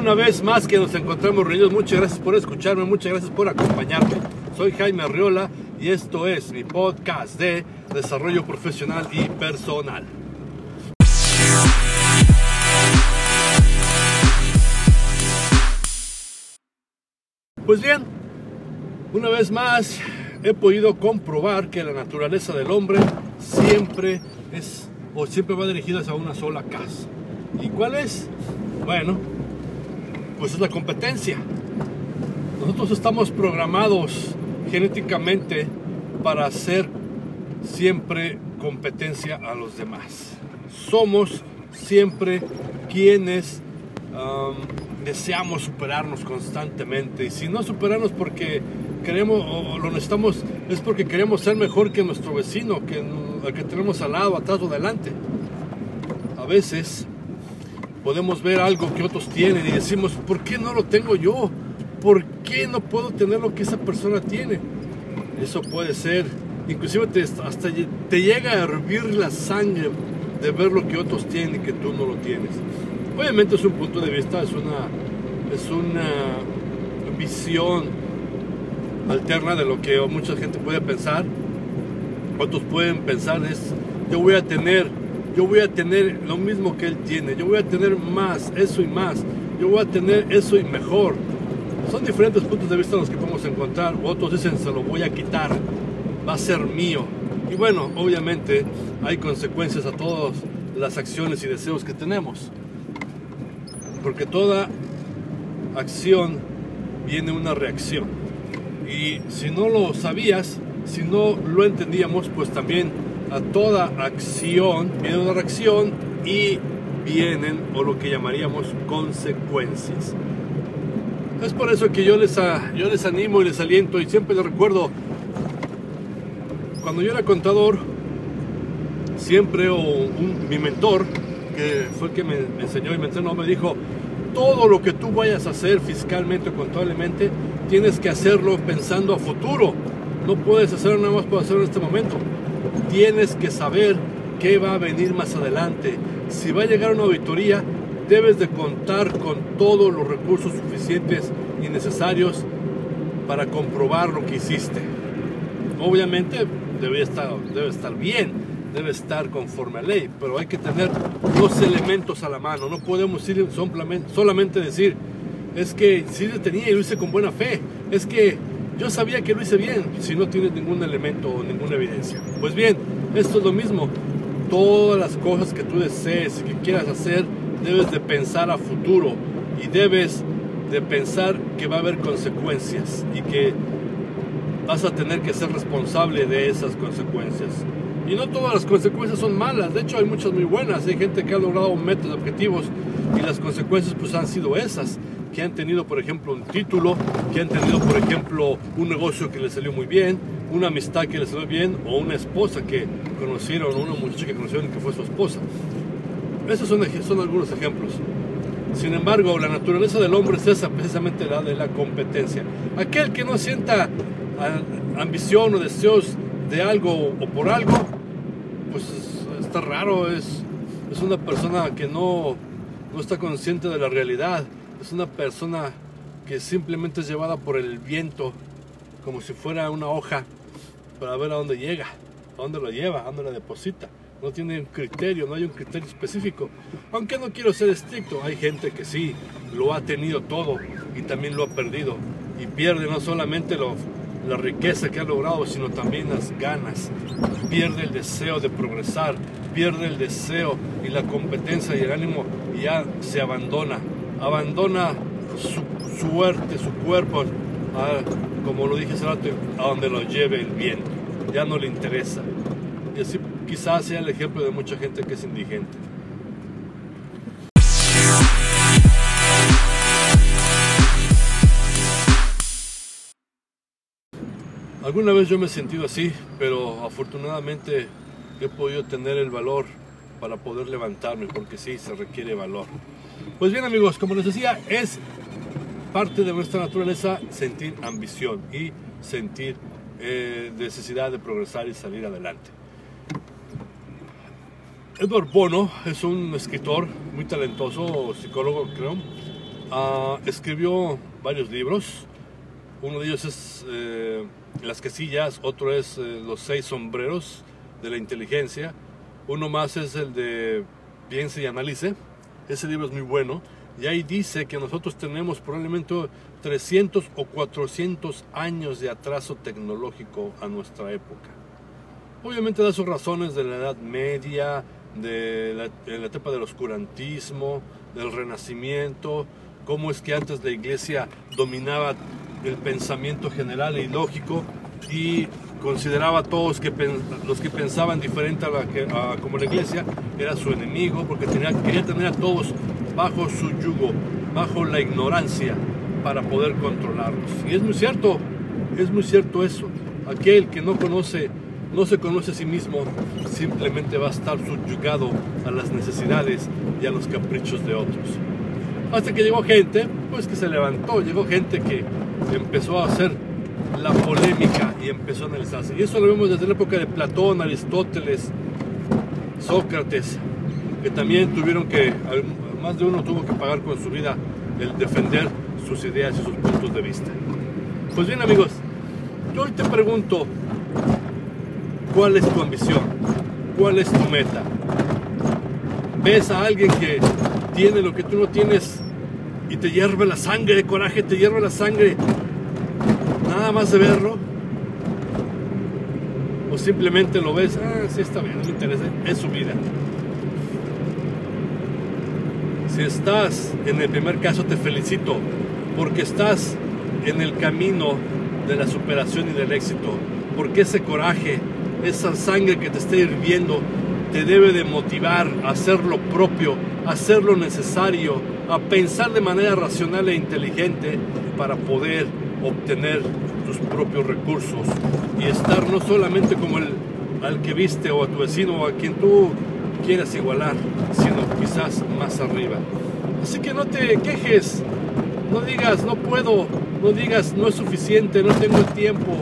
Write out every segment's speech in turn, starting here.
una vez más que nos encontramos reunidos. Muchas gracias por escucharme, muchas gracias por acompañarme. Soy Jaime Arriola y esto es mi podcast de desarrollo profesional y personal. Pues bien, una vez más he podido comprobar que la naturaleza del hombre siempre es o siempre va dirigida a una sola casa. ¿Y cuál es? Bueno, pues es la competencia. Nosotros estamos programados genéticamente para hacer siempre competencia a los demás. Somos siempre quienes deseamos superarnos constantemente. Y si no superarnos porque queremos o lo necesitamos, es porque queremos ser mejor que nuestro vecino, que el que tenemos al lado, atrás o delante. A veces podemos ver algo que otros tienen y decimos, ¿por qué no lo tengo yo? ¿Por qué no puedo tener lo que esa persona tiene? Eso puede ser, inclusive hasta te llega a hervir la sangre de ver lo que otros tienen y que tú no lo tienes. Obviamente es un punto de vista, es una, es una visión alterna de lo que mucha gente puede pensar. Otros pueden pensar es, yo voy a tener yo voy a tener lo mismo que él tiene, yo voy a tener más, eso y más, yo voy a tener eso y mejor. Son diferentes puntos de vista los que podemos encontrar. Otros dicen, se lo voy a quitar, va a ser mío. Y bueno, obviamente hay consecuencias a todas las acciones y deseos que tenemos. Porque toda acción viene una reacción. Y si no lo sabías, si no lo entendíamos, pues también a toda acción viene una reacción y vienen o lo que llamaríamos consecuencias. Es por eso que yo les, yo les animo y les aliento y siempre les recuerdo, cuando yo era contador, siempre o mi mentor, que fue el que me, enseñó y me entrenó, me dijo, todo lo que tú vayas a hacer fiscalmente o contablemente, tienes que hacerlo pensando a futuro. No puedes hacerlo nada más por hacerlo en este momento tienes que saber qué va a venir más adelante. Si va a llegar una auditoría, debes de contar con todos los recursos suficientes y necesarios para comprobar lo que hiciste. Obviamente debe estar, debe estar bien, debe estar conforme a ley, pero hay que tener los elementos a la mano. No podemos ir solamente decir, es que si lo tenía y lo hice con buena fe, es que yo sabía que lo hice bien si no tienes ningún elemento o ninguna evidencia. Pues bien, esto es lo mismo. Todas las cosas que tú desees y que quieras hacer, debes de pensar a futuro y debes de pensar que va a haber consecuencias y que vas a tener que ser responsable de esas consecuencias. Y no todas las consecuencias son malas, de hecho hay muchas muy buenas, hay gente que ha logrado metas, objetivos y las consecuencias pues han sido esas que han tenido, por ejemplo, un título, que han tenido, por ejemplo, un negocio que les salió muy bien, una amistad que les salió bien, o una esposa que conocieron, o una muchacha que conocieron que fue su esposa. Esos son, algunos ejemplos. Sin embargo, la naturaleza del hombre es esa, precisamente la de la competencia. Aquel que no sienta ambición o deseos de algo o por algo, pues está raro, es, es una persona que no, no está consciente de la realidad es una persona que simplemente es llevada por el viento, como si fuera una hoja, para ver a dónde llega, a dónde lo lleva, a dónde lo deposita. No tiene un criterio, no hay un criterio específico. Aunque no quiero ser estricto, hay gente que sí lo ha tenido todo y también lo ha perdido. Y pierde no solamente la riqueza que ha logrado, sino también las ganas. Pierde el deseo de progresar, pierde el deseo y la competencia y el ánimo y ya se abandona abandona su suerte, su cuerpo, como lo dije hace rato, a donde lo lleve el viento. Ya no le interesa. Y así quizás sea el ejemplo de mucha gente que es indigente. Alguna vez yo me he sentido así, pero afortunadamente he podido tener el valor para poder levantarme, porque sí, se requiere valor. Pues bien amigos, como les decía, es parte de nuestra naturaleza sentir ambición y sentir eh, necesidad de progresar y salir adelante. Edward Bono es un escritor muy talentoso, psicólogo creo, ah, escribió varios libros. Uno de ellos es eh, Las quesillas, otro es eh, Los seis sombreros de la inteligencia. Uno más es el de Piense y analice. Ese libro es muy bueno. Y ahí dice que nosotros tenemos probablemente 300 o 400 años de atraso tecnológico a nuestra época. Obviamente da sus razones de la Edad Media, de la, etapa del oscurantismo, del renacimiento, cómo es que antes la iglesia dominaba el pensamiento general e ilógico y consideraba a todos que, los que pensaban diferente a, la que, como la iglesia era su enemigo porque quería tener a todos bajo su yugo, bajo la ignorancia para poder controlarlos. Y es muy cierto, es muy cierto eso. Aquel que no conoce, no se conoce a sí mismo, simplemente va a estar subyugado a las necesidades y a los caprichos de otros. Hasta que llegó gente, pues que se levantó, llegó gente que empezó a hacer la polémica y empezó a analizarse. Y eso lo vemos desde la época de Platón, Aristóteles, Sócrates, que también tuvieron que, más de uno tuvo que pagar con su vida el defender sus ideas y sus puntos de vista. Pues bien amigos, yo hoy te pregunto, ¿cuál es tu ambición? ¿Cuál es tu meta? ¿Ves a alguien que tiene lo que tú no tienes y te hierve la sangre de coraje, te hierve la sangre nada más de verlo? ¿O simplemente lo ves, ah, sí está bien, no me interesa, es su vida? Si estás en el primer caso, te felicito, porque estás en el camino de la superación y del éxito, porque ese coraje, esa sangre que te está hirviendo, te debe de motivar a hacer lo propio, a hacer lo necesario, a pensar de manera racional e inteligente para poder obtener propios recursos y estar no solamente como el al que viste o a tu vecino o a quien tú quieras igualar, sino quizás más arriba. Así que no te quejes, no digas no puedo, no digas no es suficiente, no tengo tiempo.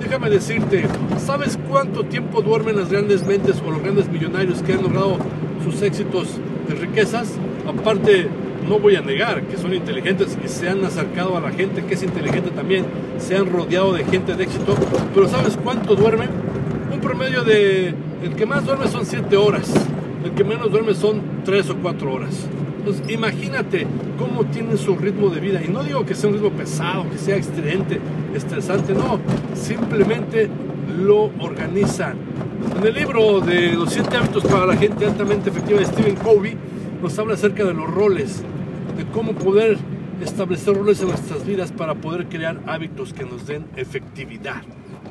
Déjame decirte, ¿sabes cuánto tiempo duermen las grandes mentes o los grandes millonarios que han logrado sus éxitos de riquezas? Aparte no voy a negar que son inteligentes y se han acercado a la gente que es inteligente también, se han rodeado de gente de éxito, pero ¿sabes cuánto duermen? Un promedio de, el que más duerme son 7 horas, el que menos duerme son 3 o 4 horas. Entonces imagínate cómo tienen su ritmo de vida, y no digo que sea un ritmo pesado, que sea excelente, estresante, no, simplemente lo organizan. En el libro de los 7 hábitos para la gente altamente efectiva de Stephen Covey, nos habla acerca de los roles, de cómo poder establecer roles en nuestras vidas para poder crear hábitos que nos den efectividad.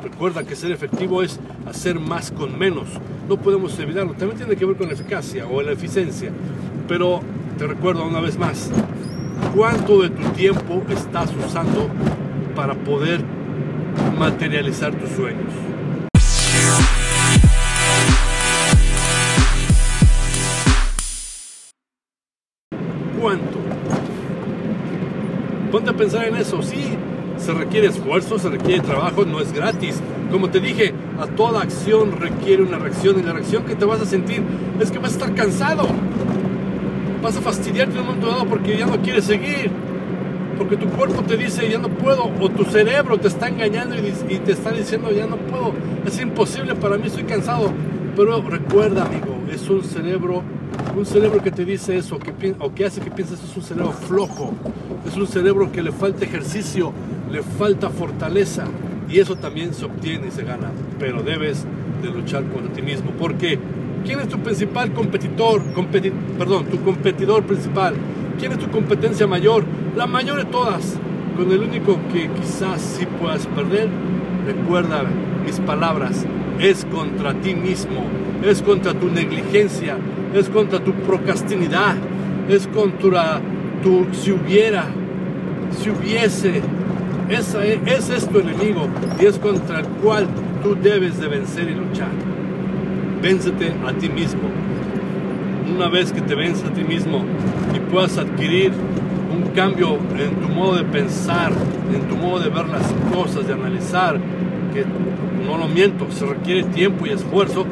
Recuerda que ser efectivo es hacer más con menos. No podemos evitarlo. También tiene que ver con la eficacia o la eficiencia. Pero te recuerdo una vez más, ¿cuánto de tu tiempo estás usando para poder materializar tus sueños? ¿Cuánto? Ponte a pensar en eso. Sí, se requiere esfuerzo, se requiere trabajo, no es gratis. Como te dije, a toda acción requiere una reacción y la reacción que te vas a sentir es que vas a estar cansado. Vas a fastidiarte en un momento dado porque ya no quieres seguir. Porque tu cuerpo te dice ya no puedo o tu cerebro te está engañando y, te está diciendo ya no puedo. Es imposible para mí, estoy cansado. Pero recuerda, amigo, es un cerebro un cerebro que te dice eso que, o que hace que pienses es un cerebro flojo, es un cerebro que le falta ejercicio, le falta fortaleza y eso también se obtiene y se gana, pero debes de luchar contra ti mismo porque ¿quién es tu principal competidor? perdón, tu competidor principal. ¿Quién es tu competencia mayor? La mayor de todas. Con el único que quizás sí puedas perder, recuerda mis palabras, es contra ti mismo, es contra tu negligencia, es contra tu procrastinidad, es contra tu si hubiera, si hubiese. Esa es, ese es tu enemigo y es contra el cual tú debes de vencer y luchar. Véncete a ti mismo. Una vez que te vences a ti mismo y puedas adquirir un cambio en tu modo de pensar, en tu modo de ver las cosas, de analizar, que no lo miento, se requiere tiempo y esfuerzo,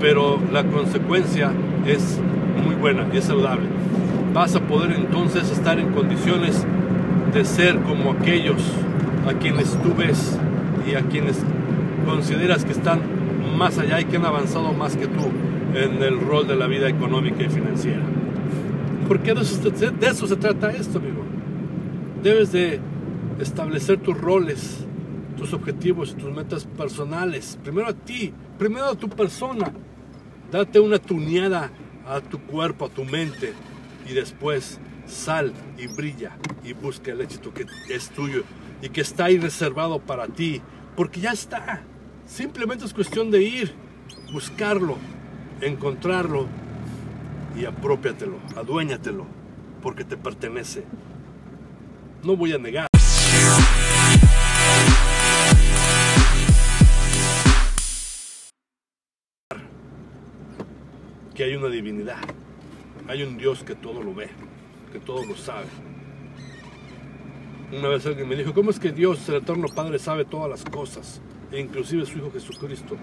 pero la consecuencia es muy buena es saludable. vas a poder entonces estar en condiciones de ser como aquellos a quienes tú ves y a quienes consideras que están más allá y que han avanzado más que tú en el rol de la vida económica y financiera. Porque de eso, de eso se trata esto, amigo. Debes de establecer tus roles, tus objetivos, tus metas personales. Primero a ti, primero a tu persona. Date una tuneada a tu cuerpo, a tu mente y después sal y brilla y busca el éxito que es tuyo y que está ahí reservado para ti, porque ya está. Simplemente es cuestión de ir, buscarlo, encontrarlo y apropiatelo, aduéñatelo, porque te pertenece. No voy a negar. Que hay una divinidad, hay un Dios que todo lo ve, que todo lo sabe. Una vez alguien me dijo, ¿cómo es que Dios, el Eterno Padre, sabe todas las cosas, e inclusive su Hijo Jesucristo?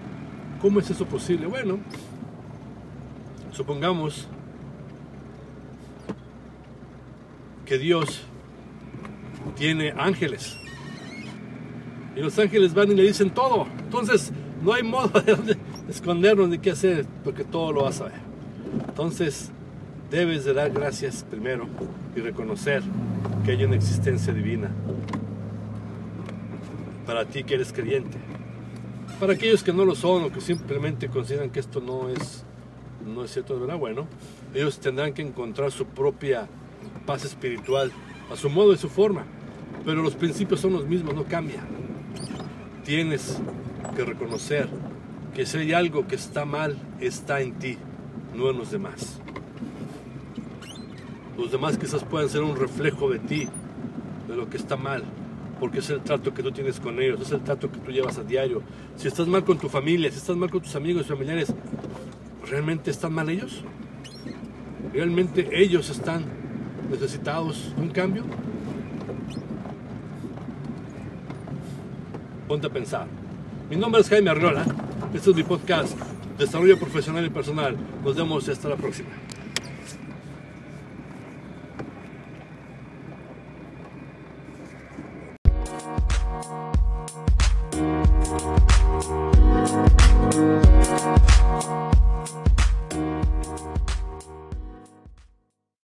¿Cómo es eso posible? Bueno, supongamos que Dios tiene ángeles. Y los ángeles van y le dicen todo. Entonces, no hay modo de escondernos ni qué hacer, porque todo lo vas a ver. Entonces, debes de dar gracias primero y reconocer que hay una existencia divina para ti que eres creyente. Para aquellos que no lo son o que simplemente consideran que esto no es, no es cierto, ¿verdad? Bueno, ellos tendrán que encontrar su propia paz espiritual a su modo y su forma. Pero los principios son los mismos, no cambian. Tienes que reconocer que si hay algo que está mal, está en ti, no en los demás. Los demás quizás puedan ser un reflejo de ti, de lo que está mal, porque es el trato que tú tienes con ellos, es el trato que tú llevas a diario. Si estás mal con tu familia, si estás mal con tus amigos y familiares, ¿realmente están mal ellos? ¿Realmente ellos están necesitados de un cambio? Ponte a pensar. Mi nombre es Jaime Arriola. Este es mi podcast Desarrollo Profesional y Personal. Nos vemos hasta la próxima.